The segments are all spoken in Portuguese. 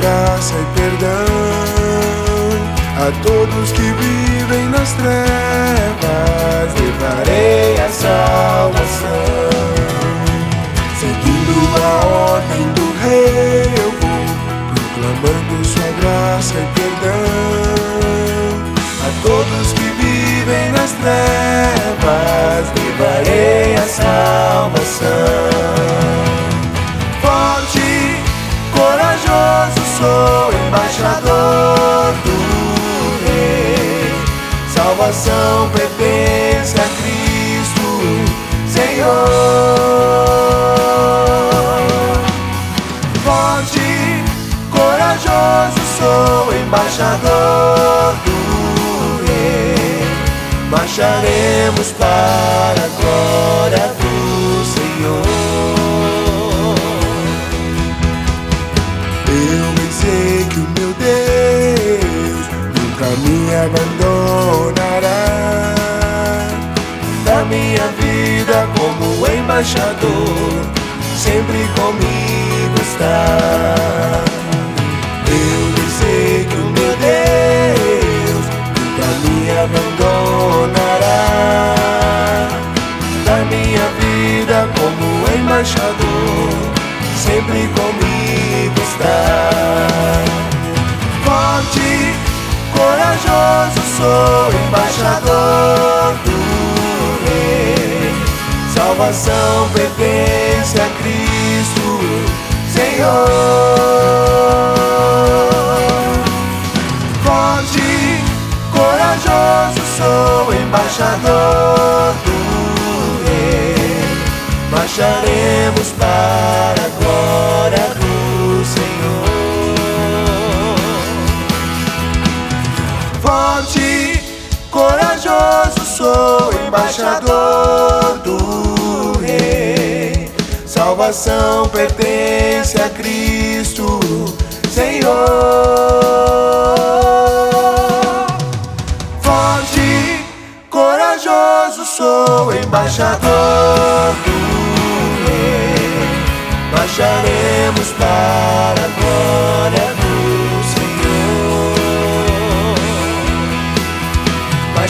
graça e perdão. A todos que vivem nas trevas, levarei a salvação. Seguindo a ordem do Rei, eu vou proclamando Sua graça e perdão. Sou embaixador do Rei. Salvação pertence a Cristo, Senhor. Forte, corajoso sou embaixador do Rei. Marcharemos para a glória abandonará. Da minha vida como embaixador, sempre comigo está. Eu sei que o meu Deus nunca me abandonará. Da minha vida como embaixador, sempre comigo está corajoso sou embaixador do Rei. Salvação pertence a Cristo, Senhor. Forte, corajoso sou embaixador forte, corajoso sou, embaixador do Rei. Salvação pertence a Cristo, Senhor. Forte, corajoso sou, embaixador do Rei. Marcharemos para a glória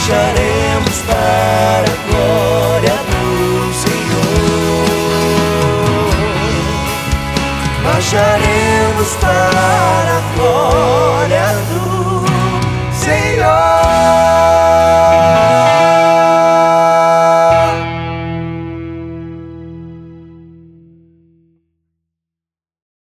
marcharemos para a glória do Senhor. Marcharemos para a glória do